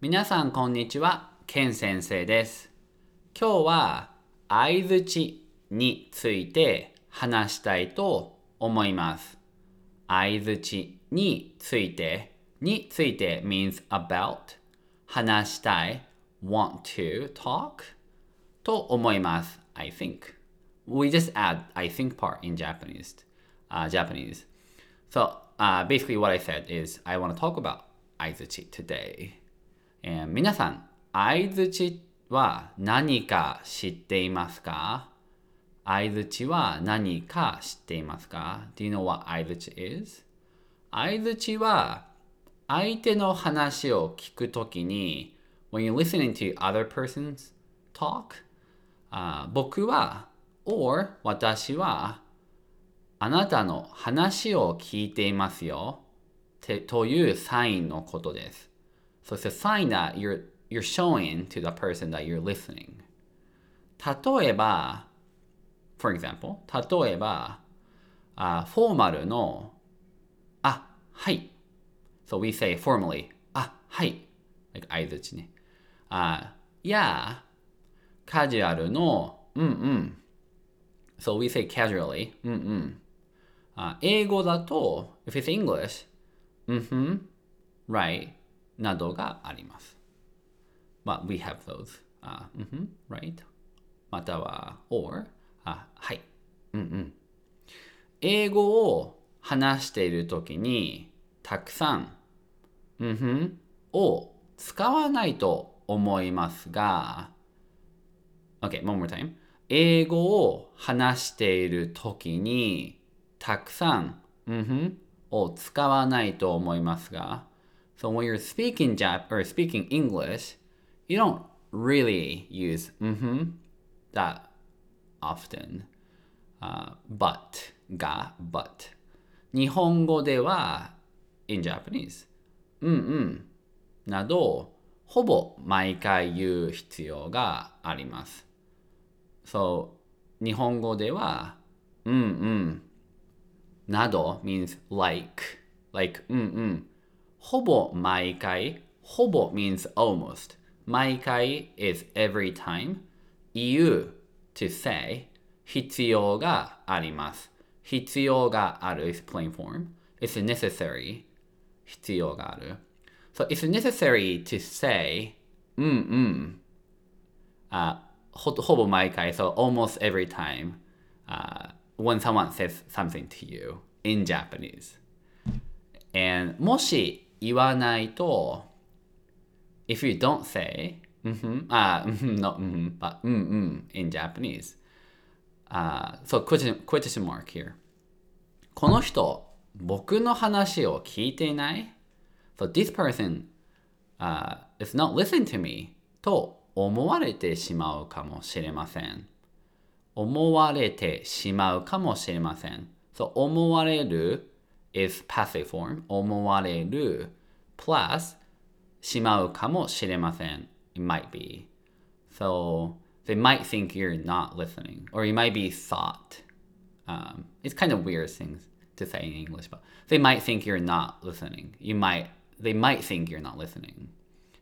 皆さんこんにちは、ケン先生です。今日は相づちについて話したいと思います。相づちについてについて means about 話したい want to talk と思います。I think. We just add I think part in Japanese. Uh, Japanese. So uh, basically what I said is I want to talk about 相づち today. えー皆さん、相づちは何か知っていますか？相づちは何か知っていますか ?Do you know what 相づち is? 相づちは相手の話を聞くときに when you're listening to other person's talk あ僕は or 私はあなたの話を聞いていますよてというサインのことです。So it's a sign that you're, you're showing to the person that you're listening. 例えば、for example, 例えば、あフォーマルの、あ、はい。So we say formally, あ、はい。like 相づちね。あ、いや、カジュアルの、うんうん。So we say casually, うんうん。あ英語だと、if it's English, うんふん、right などがあります。まあ、we have those. あ、うん、ん、right? または、or あはい。うんうん。英語を話しているときに、たくさん、うんふん、を使わないと思いますが、OK, one more time. 英語を話しているときに、たくさん、うんふん、を使わないと思いますが、So when you're speaking Jap or speaking English, you don't really use うんふん that often. Uh, but が but 日本語では in Japanese うんうんなどほぼ毎回言う必要があります。So 日本語ではうんうんなど means like like うんうん Hobo maikai. Hobo means almost. 毎回 is every time. Iu to say. Hitsuyo ga is plain form. It's necessary. Hitsuyo. So it's necessary to say, mm mm. Uh, so almost every time uh, when someone says something to you in Japanese. And もし言わないと if you don't say うんふんあうんふん no うんふん but うんうん in Japanese uh, so question, question mark here この人僕の話を聞いていない So this person uh, is not listening to me と思われてしまうかもしれません。思われてしまうかもしれません。So 思われる is passive form 思われる plus しまうかもしれません。It might be. So they might think you're not listening or you might be thought. Um, it's kind of weird things to say in English, but they might think you're not listening. You might, they might think you're not listening.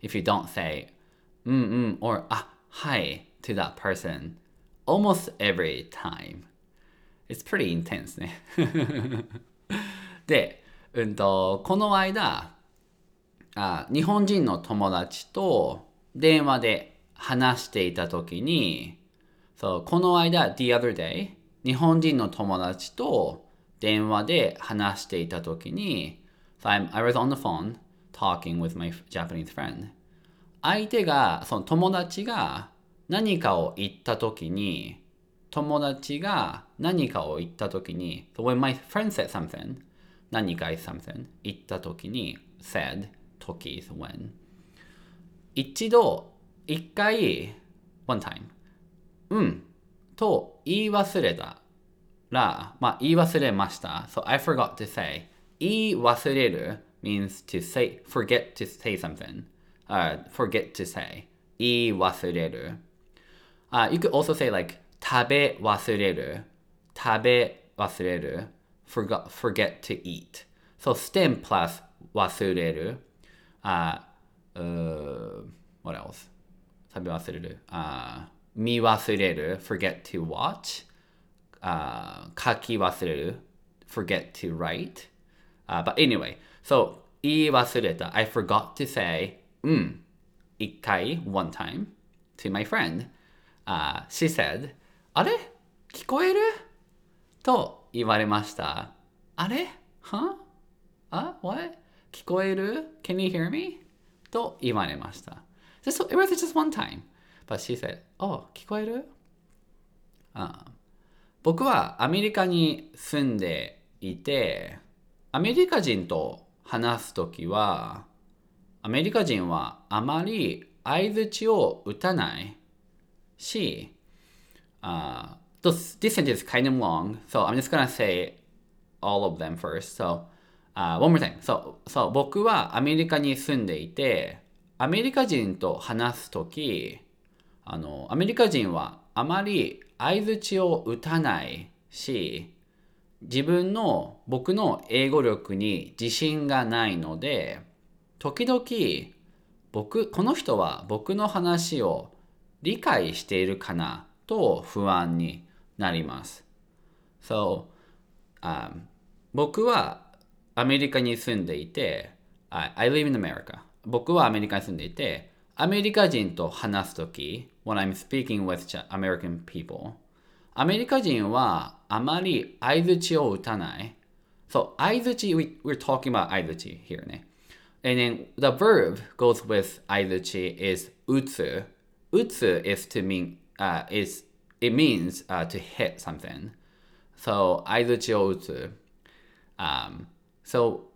If you don't say, mm mm, or ah, hi to that person almost every time. It's pretty intense ね。 で、うんと、この間、あ日本人の友達と電話で話していたときに、そう、この間、the other day、日本人の友達と電話で話していたときに、so I'm, I was on the phone talking with my Japanese friend. 相手が、その友達が何かを言ったときに、友達が何かを言ったときに、so when my friend said something, 何か is something 言ったときに、said 時 is when 一度、一回、one time うんと言い忘れたら、まあ言い忘れました。So I forgot to say 言い忘れる means to say, forget to say something. Uh, forget to say 言い忘れる。Uh, you could also say like 食べ忘れる食べ忘れる forgot, forget to eat. So stem plus 忘れる。Uh, uh, what else? 食べ忘れる。あ、uh, 見忘れる。forget to watch. あ、uh, 書き忘れる。forget to write. Uh, but anyway, so 言い忘れた。I forgot to say うん一回 one time to my friend. Uh, she said あれ聞こえると 言われました。あれ ?Huh? あ？What? 聞こえる ?Can you hear me? と言われました。Just, it was just one time. But she said, Oh, 聞こえる、uh, 僕はアメリカに住んでいて、アメリカ人と話すときは、アメリカ人はあまり相づちを打たないし、uh, this, this sentence is kind of long, so I'm just gonna say all of them first. So, uh, one more time. So, so 僕はアメリカに住んでいて、アメリカ人と話すとき、あの、アメリカ人はあまり相づちを打たないし、自分の僕の英語力に自信がないので、時々僕、この人は僕の話を理解しているかなと不安になります。So, um, 僕はアメリカに住んでいて、I, I live in America. 僕はアメリカに住んでいて、アメリカ人と話すとき、when I'm speaking with American people, アメリカ人はあまり相づちを打たない。So, 相づち、we, we're talking about 相づち here ね。And then the verb goes with 相づち is 打つ。打つ is to mean, uh, is, it means uh, to hit something. So, 相づちを打つ。Um, so,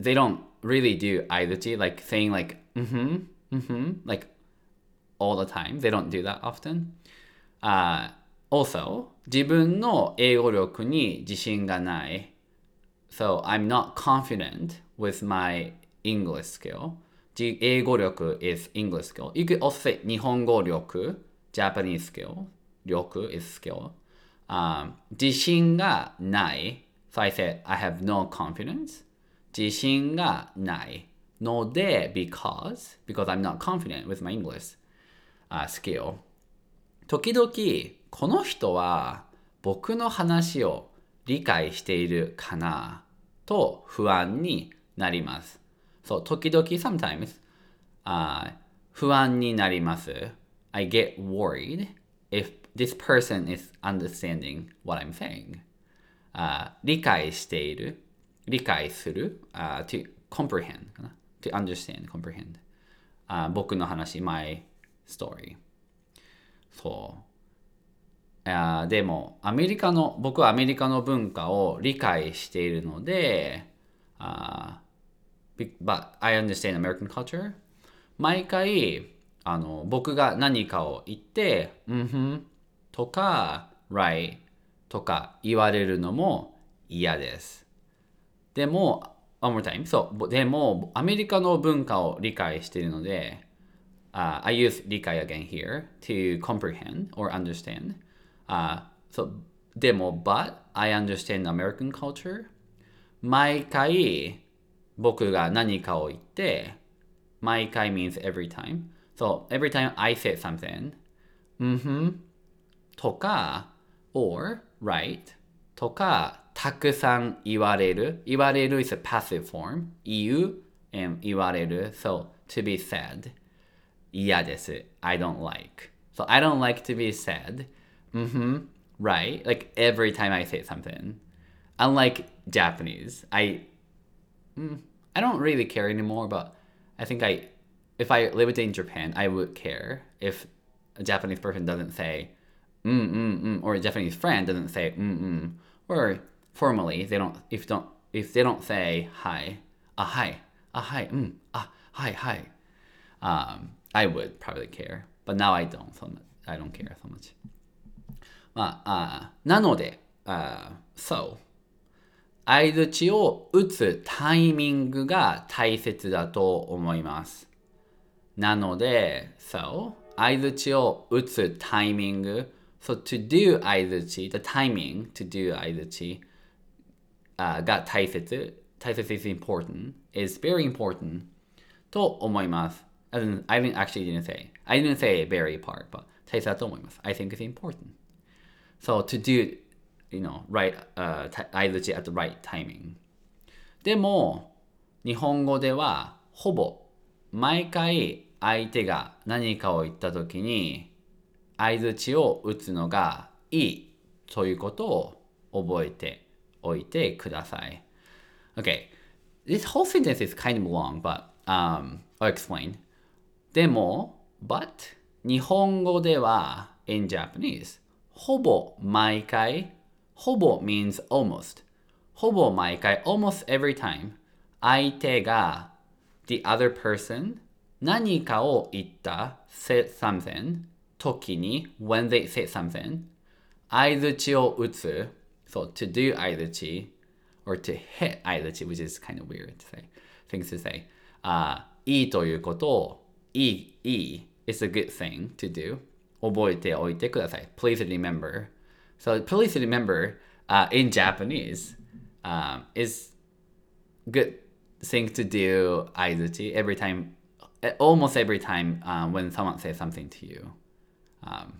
they don't really do aizuchi, like saying like mm-hmm, mm-hmm, like all the time. They don't do that often. Uh, also, 自分の英語力に自信がない。So I'm not confident with my English skill. 英語力 is English skill. You could also say 日本語力 Japanese skill. 力 is skill. Um, 自信がない。So I said I have no confidence. 自信がないので because because I'm not confident with my English、uh, skill 時々この人は僕の話を理解しているかなと不安になります。そう、時々 sometimes、uh, 不安になります。I get worried if this person is understanding what I'm saying、uh, 理解している理解する、uh, to comprehend かな to understand, comprehend、uh, 僕の話 my story そう、uh, でもアメリカの僕はアメリカの文化を理解しているので、uh, but I understand American culture 毎回あの僕が何かを言って「うんふん」とか「right」とか言われるのも嫌です。でも、one more time. そう、でも、アメリカの文化を理解しているので、uh, I use 理解 again here to comprehend or understand. Uh, so, でも、but I understand American culture. 毎回僕が何かを言って、毎回 means every time. So, every time I say something, うんふんとか、or, right とか、たくさん言われる。言われる is a passive form. 言う and 言われる。So, to be said. 嫌です。I don't like. So, I don't like to be said. Mm-hmm. Right? Like every time I say something. Unlike Japanese, I mm, I don't really care anymore, but I think I if I lived in Japan, I would care if a Japanese person doesn't say mm mm mm or a Japanese friend doesn't say mm mm or formally they don't if don't if they don't say hi a hi a hi mm, ah hi hi um, I would probably care but now I don't so much, I don't care so much まあ、あなので、uh, so 相づちを打つタイミングが大切だと思います。 なので、so 相づちを打つタイミング so to do 相づち the timing to do 相づち uh, が大切大切 is important is very important と思います。As in, I didn't actually didn't say. I didn't say very part, but 大切だと思います。I think it's important. So to do, you know, right, uh, 相づち at the right timing. でも、日本語ではほぼ毎回相手が何かを言った時に相づちを打つのがいいということを覚えておいてください。Okay, this whole sentence is kind of long, but um, I'll explain. でも、but 日本語では in Japanese ほぼ毎回ほぼ means almost ほぼ毎回 almost every time 相手が the other person 何かを言った said something 時に when they say something 相づちを打つ so to do 相づち or to hit 相づち which is kind of weird to say things to say、uh, いいということをいいいい is a good thing to do 覚えておいてください please remember so please remember、uh, in Japanese um, is good thing to do 相づち every time almost every time、um, when someone says something to you um,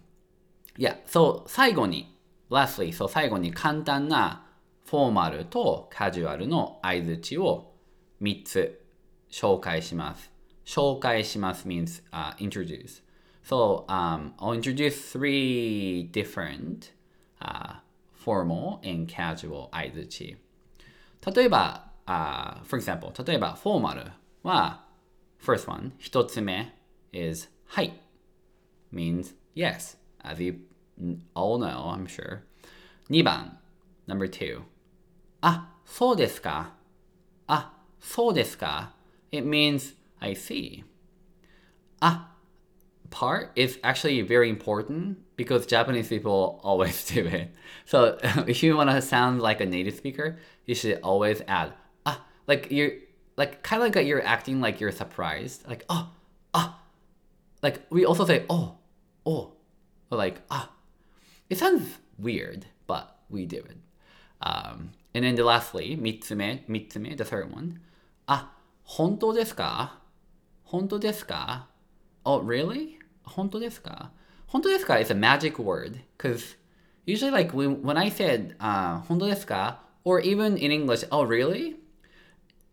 yeah so 最後に lastly so 最後に簡単なフォーマルとカジュアルの相づちを3つ紹介します紹介します means、uh, introduce so um, I'll introduce three different、uh, formal and casual 相づち例えば、uh, for example 例えばフォーマルは first one 一つ目 is はい means yes as you all know I'm sure 2番 number two あそうですかあそうですか it means I see あ part is actually very important because Japanese people always do it. So if you want to sound like a native speaker, you should always add ah like you're like kind of like you're acting like you're surprised, like oh, ah, like we also say oh, oh, or like ah. It sounds weird, but we do it. Um, and then the lastly, mitsume, mitsume, the third one. Ah, honto desu ka? Honto desu ka? Oh, really? Honto desu ka? Honto desu ka is a magic word because usually like when, when I said uh, honto desu ka, or even in English, oh, really?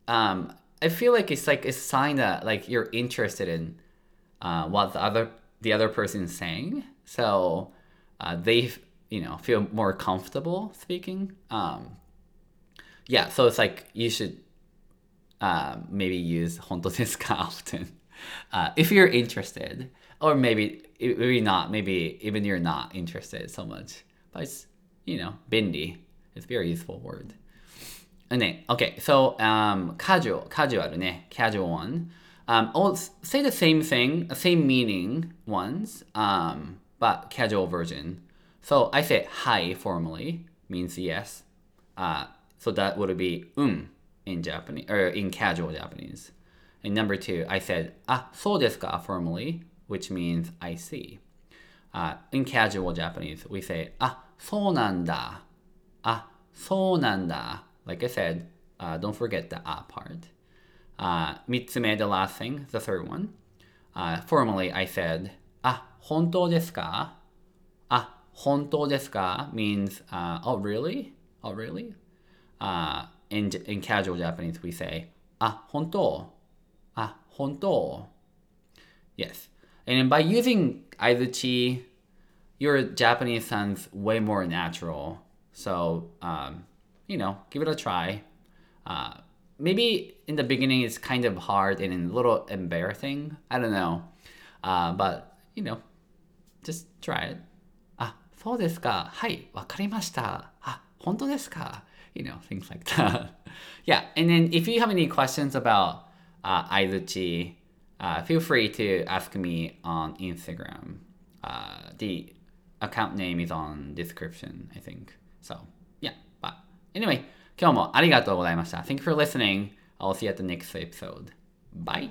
um, I feel like it's like a sign that like you're interested in uh, what the other the other person is saying, so uh, they you know feel more comfortable speaking. Um, yeah, so it's like you should uh, maybe use honto often uh, if you're interested, or maybe maybe not, maybe even you're not interested so much. But it's you know, bindi. It's a very useful word. Uh, okay, so um, casual, casual ね、casual one. Um, all say the same thing, same meaning ones, um, but casual version. So I say hi formally means yes. Uh, so that would be um in Japanese or in casual Japanese. And number two, I said ah so desu ka formally, which means I see. Uh, in casual Japanese, we say ah so nanda, ah so nanda. Like I said, uh, don't forget the ah part. Uh, mitsume, the last thing, the third one. Uh, formally, I said, ah, "Hontō desu ka? Ah, "Hontō desu ka means, uh, oh, really? Oh, really? Uh, in, in casual Japanese, we say, ah, "Hontō," Ah, "Hontō." Yes. And by using aizuchi, your Japanese sounds way more natural. So, um, you know, give it a try. Uh, maybe in the beginning it's kind of hard and a little embarrassing. I don't know. Uh, but, you know, just try it. あ、そうですか。はい、わかりました。あ、本当ですか You know, things like that. yeah, and then if you have any questions about uh, aizuchi, uh, feel free to ask me on Instagram. Uh, the account name is on description, I think. So, yeah. But anyway, 今日もありがとうございました. Thank you for listening. I'll see you at the next episode. Bye.